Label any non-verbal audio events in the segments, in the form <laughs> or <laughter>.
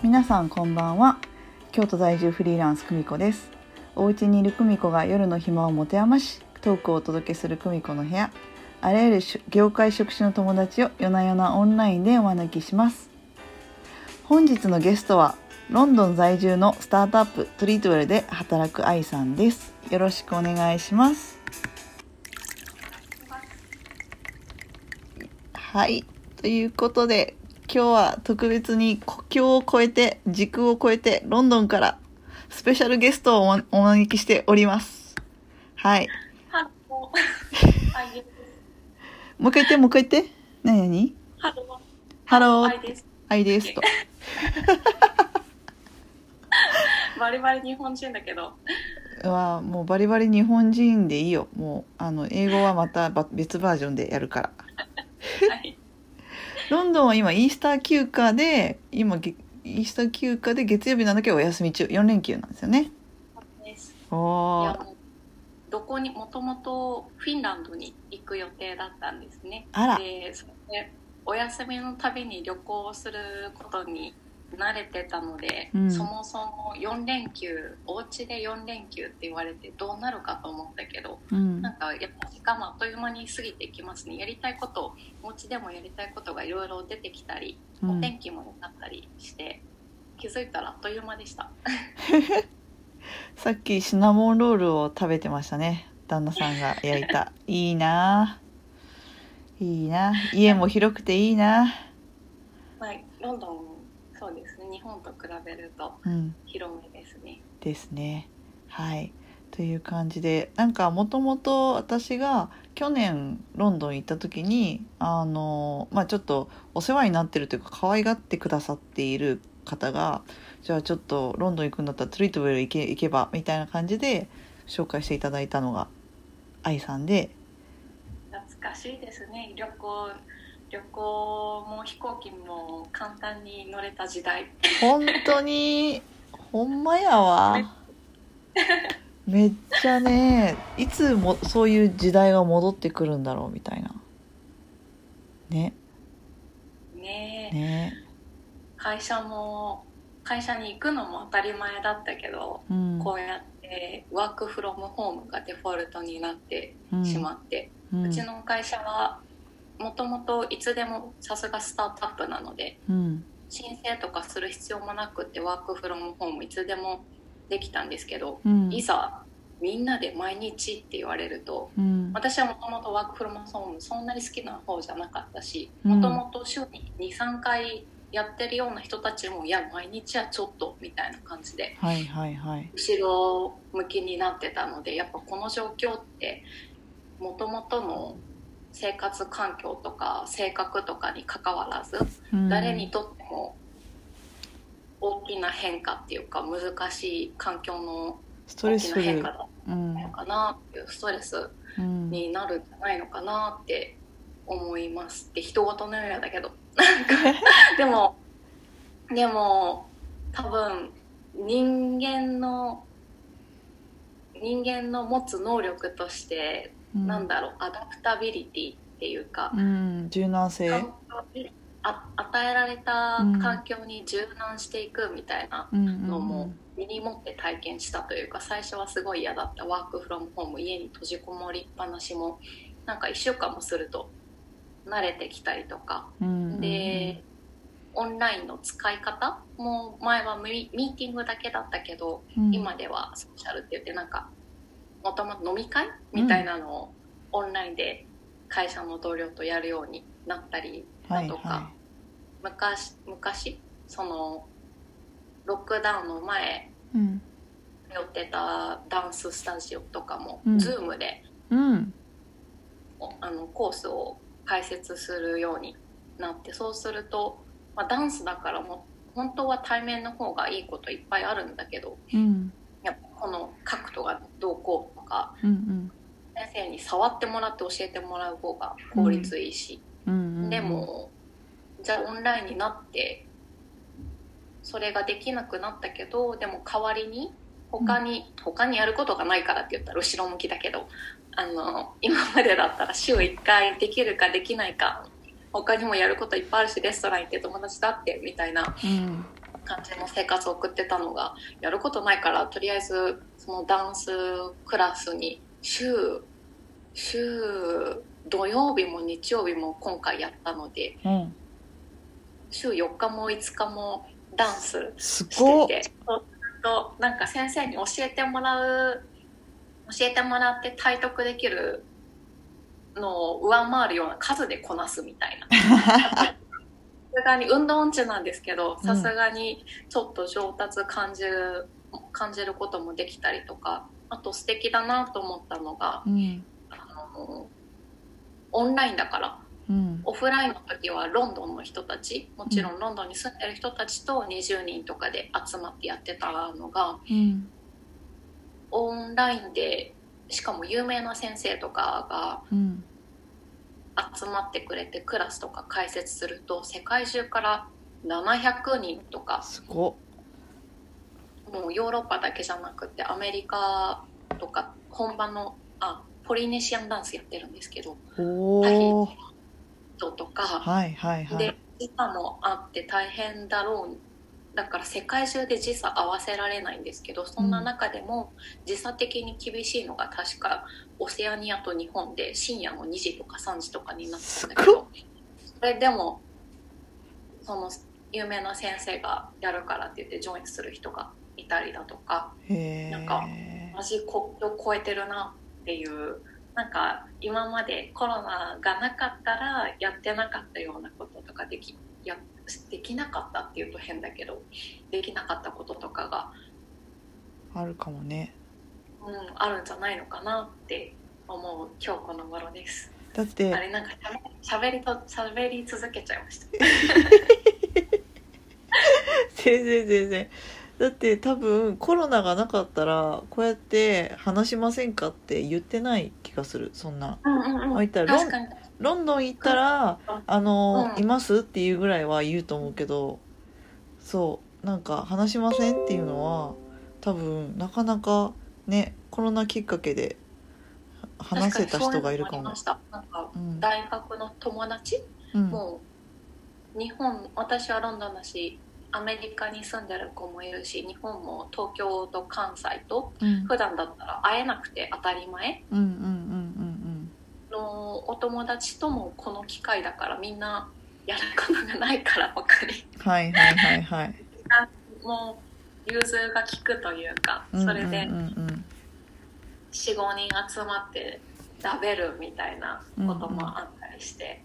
皆さんこんばんは。京都在住フリーランス久美子です。お家にいる久美子が夜の暇を持て余しトークをお届けする久美子の部屋。あらゆる業界職種の友達を夜な夜なオンラインでお招きします。本日のゲストはロンドン在住のスタートアップトリートウェルで働く愛さんです。よろしくお願いします。はい。ということで今日は特別に国境を越えて時空を越えてロンドンからスペシャルゲストをお招きしております。はい。ハロー。<laughs> もう一回言ってもう一回言って。何何？ハロー。ハロー。アイです。アイですと。<laughs> バリバリ日本人だけど。はもうバリバリ日本人でいいよ。もうあの英語はまたば別バージョンでやるから。はい。ロンドンは今イースター休暇で今げイースター休暇で月曜日なんだけどお休み中4連休なんですよねです。いおどこにもともとフィンランドに行く予定だったんですね。あらで、それでお休みのたびに旅行をすることに慣れてたので、うん。そもそも4連休お家で4連休って言われてどうなるかと思ったけどうん。なんかやっぱ時間もあっという間に過ぎていきますね。やりたいことお家でもやりたいことがいろいろ出てきたり、うん。お天気も良かったりして気づいたらあっという間でした。<laughs> さっきシナモンロールを食べてましたね。旦那さんが焼いた。<laughs> いいな。いいな。家も広くていいな。まあロンドンそうですね。日本と比べるとうん。広めですね。ですね。はい。という感じでなんかもともと私が去年ロンドン行った時にあのまあちょっとお世話になってるというか可愛がってくださっている方がじゃあちょっとロンドン行くんだったらトリートウェル行け行けばみたいな感じで紹介していただいたのが愛さんで。懐かしいですね。旅行旅行も飛行機も簡単に乗れた時代。本当に？<laughs> ほんまやわ。めっちゃねいつもそういう時代が戻ってくるんだろうみたいな。ね。ねえ。ね。会社も会社に行くのも当たり前だったけど、うん。こうやってワークフロムホームがデフォルトになってうん。しまって、ううんちの会社はもともといつでもさすがスタートアップなのでうん。申請とかする必要もなくってワークフロムホームいつでもできたんですけど、うん。いざみんなで毎日って言われるとうん。私はもともとワークフロムホームそんなに好きな方じゃなかったしうん。もともと週に23回やってるような人たちもいや毎日はちょっとみたいな感じではいはいはい。後ろ向きになってたのでやっぱこの状況ってもともとの生活環境とか性格とかにかかわらずうん。誰にとっても大きな変化っていうか難しい環境の大きストレスフルな変化だっうんたのかなっていうストレスうんになるんじゃないのかなって思いますって人事のようだけど。<laughs> でもでも多分人間の人間の持つ能力として、なんだろうアダプタビリティっていうか、うん。柔軟性。与えられた環境に柔軟していくみたいなうんのも身に持って体験したというか最初はすごい嫌だった。ワークフロムホーム家に閉じこもりっぱなしもなんか1週間もすると慣れてきたりとか。うんでオンラインの使い方も前はミミーティングだけだったけどうん。今ではソーシャルって言ってなんかもともと飲み会みたいなのをオンラインで会社の同僚とやるようになったりだとか、はい。は昔昔そのロックダウンの前いうん。寄ってたダンススタジオとかも、うん。Zoom でうん。おあのコースを開設するようになってそうすると、まあ、ダンスだからも本当は対面の方がいいこといっぱいあるんだけどうんやこの角度がどうこうとかうん先生に触ってもらって教えてもらう方が効率いいし、うんうんでもじゃあオンラインになってそれができなくなったけどでも代わりに他に、他にやることがないからって言ったら後ろ向きだけどあの今までだったら週1回できるかできないか他にもやることいっぱいあるしレストラン行って友達だってみたいな。うん感じの生活を送ってたのがやることないからとりあえずそのダンスクラスに週週土曜日も日曜日も今回やったのでうん。週4日も5日もダンスすしててするとなんか先生に教えてもらう教えてもらって体得できるのを上回るような数でこなすみたいな。さ <laughs> すがに運動音痴なんですけどさすがにちょっと上達感じる感じることもできたりとかあと素敵だなと思ったのがうん。あのオンラインだからうん。オフラインの時はロンドンの人たちもちろんロンドンに住んでる人たちと20人とかで集まってやってたのがうん。オンラインでしかも有名な先生とかうん。が集まってくれてクラスとか解説すると世界中から700人とかすごもうヨーロッパだけじゃなくてアメリカとか本場のあポリネシアンダンスやってるんですけどおお人とか。はいはいはでい。時差もあって大変だろうだから世界中で時差合わせられないんですけどそんな中でも時差的に厳しいのが確かオセアニアと日本で深夜の2時とか3時とかになってたんだけどそれでもその有名な先生がやるからって言ってジョインする人がいたりだとかへなんかえマジ国境を越えてるなっていうなんか今までコロナがなかったらやってなかったようなこととかできやできなかったっていうと変だけどできなかったこととかが、あるかもねうん、あるんじゃないのかなって思う今日この頃です。だってあれなんかしゃべりと喋り続けちゃいました。<laughs> 全然全然だって多分コロナがなかったらこうやって話しませんかって言ってない気がするそんな。うんうんうん、たらロンロンドン行ったらうん。あの、うんいますっていうぐらいは言うと思うけどそうなんか話しませんっていうのは多分なかなかねコロナきっかけで話せた人がいるかも。かうん。大学の友達？うん。もう日本私はロンドンだしアメリカに住んでる子もいるし日本も東京と関西とうん。普段だったら会えなくて当たり前のお友達ともこの機会だからみんなやることがないから他に。うんはいはいはい。はいもう融通が利くというかそれでうんうんうん。45人集まって食べるみたいなこともあったりして、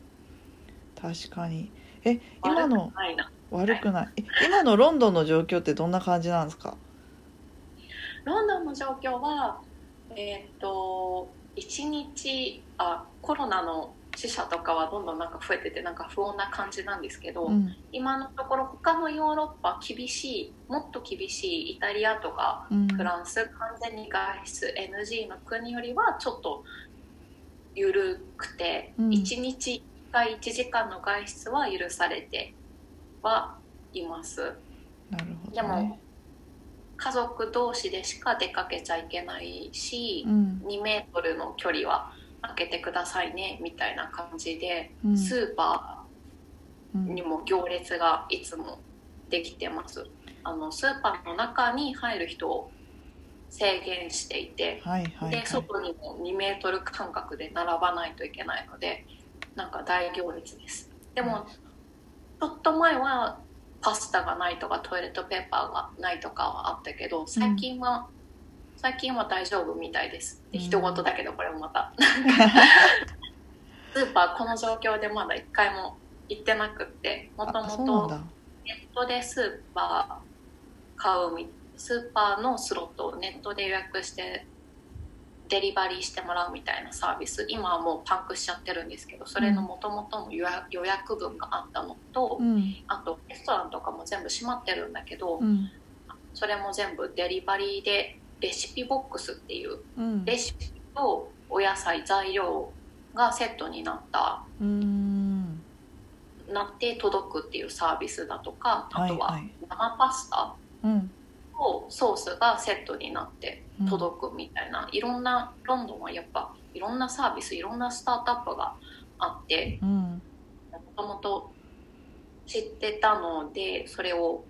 確かに。え今のないな悪くない。え今のロンドンの状況ってどんな感じなんですか？ロンドンの状況は、えーっと1日あコロナの死者とかはどんどんなんか増えててなんか不穏な感じなんですけど、うん。今のところ他のヨーロッパ厳しいもっと厳しいイタリアとかうん。フランス完全に外出 NG の国よりはちょっと緩くて、うん。1日1回1時間の外出は許されてはいます。なるほでも家族同士でしか出かけちゃいけないし、うん2メートルの距離は空けてくださいねみたいな感じで、うんスーパーにも行列がいつもできてますあのスーパーの中に入る人を制限していて、はいはいはいで外にも2メートル間隔で並ばないといけないのでなんか大行列ですでもちょっと前はパスタがないとかトイレットペーパーがないとかはあったけど最近は、最近は大丈夫みたいです。でうん。人事だけどこれもまた。<laughs> スーパーこの状況でまだ一回も行ってなくってもともとネットでスーパー買うみスーパーのスロットをネットで予約してデリバリーしてもらうみたいなサービス今はもうパンクしちゃってるんですけどそれのもともとの予約分があったのと、うん。あとレストランとかも全部閉まってるんだけど、うん。それも全部デリバリーでレシピボックスっていううん。レシピとお野菜材料がセットになったうん。なって届くっていうサービスだとかあとははい。生パスタうんとソースがセットになって届くみたいな、いろんなロンドンはやっぱいろんなサービスいろんなスタートアップがあってうん。もともと知ってたのでそれを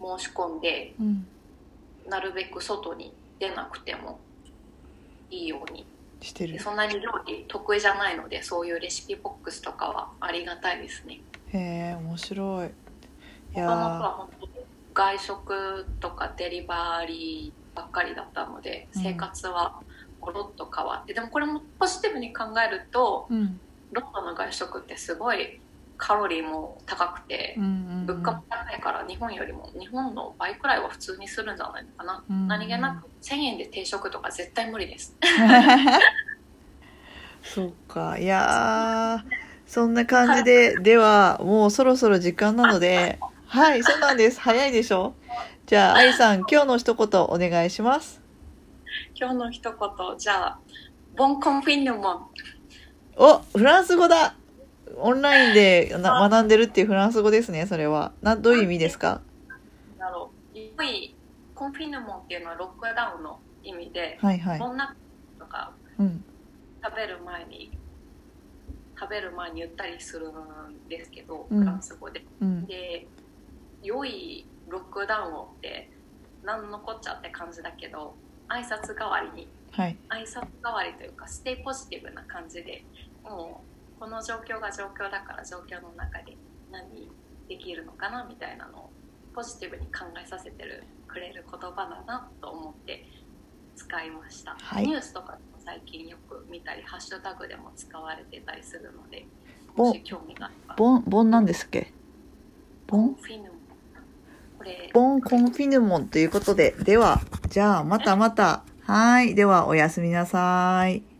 申し込んでうん。なるべく外に出なくてもいいように。してる。でそんなに料理得意じゃないのでそういうレシピボックスとかはありがたいですね。へえ面白い。いもともとやは本当に外食とかデリバリーばっかりだったのでうん。生活はゴロッと変わって、でもこれもポジティブに考えるとーうん。ロンドンの外食ってすごいカロリーも高くてうんうん物価も高いから日本よりも日本の倍くらいは普通にするんじゃないのかな、うん何気なく1000円で定食とか絶対無理です。<laughs> そうか。いやーそんな感じでではもうそろそろ時間なのではいそうなんです。早いでしょ？じゃあ愛さん今日の一言お願いします。今日の一言じゃあボンコンフィヌモン。おフランス語だ。オンラインでな学んでるっていうフランス語ですねそれは。などういう意味ですか？だろう。良いコンフィヌモンっていうのはロックダウンの意味で、はいはい。こんなとかうん。食べる前に食べる前に言ったりするんですけど、うん。フランス語で。うん。で良いロックダウンをって何のこっちゃって感じだけど挨拶代わりに。はい。挨拶代わりというかステイポジティブな感じでもうこの状況が状況だから状況の中で何できるのかなみたいなのをポジティブに考えさせてるくれる言葉だなと思って使いました、はい。ニュースとか最近よく見たりハッシュタグでも使われてたりするのでボもし興味があれば。ボンボンなんですっけ？ボンフィヌモンこれボンコンフィヌモンということで。ではじゃあまたまた。はい。ではおやすみなさい。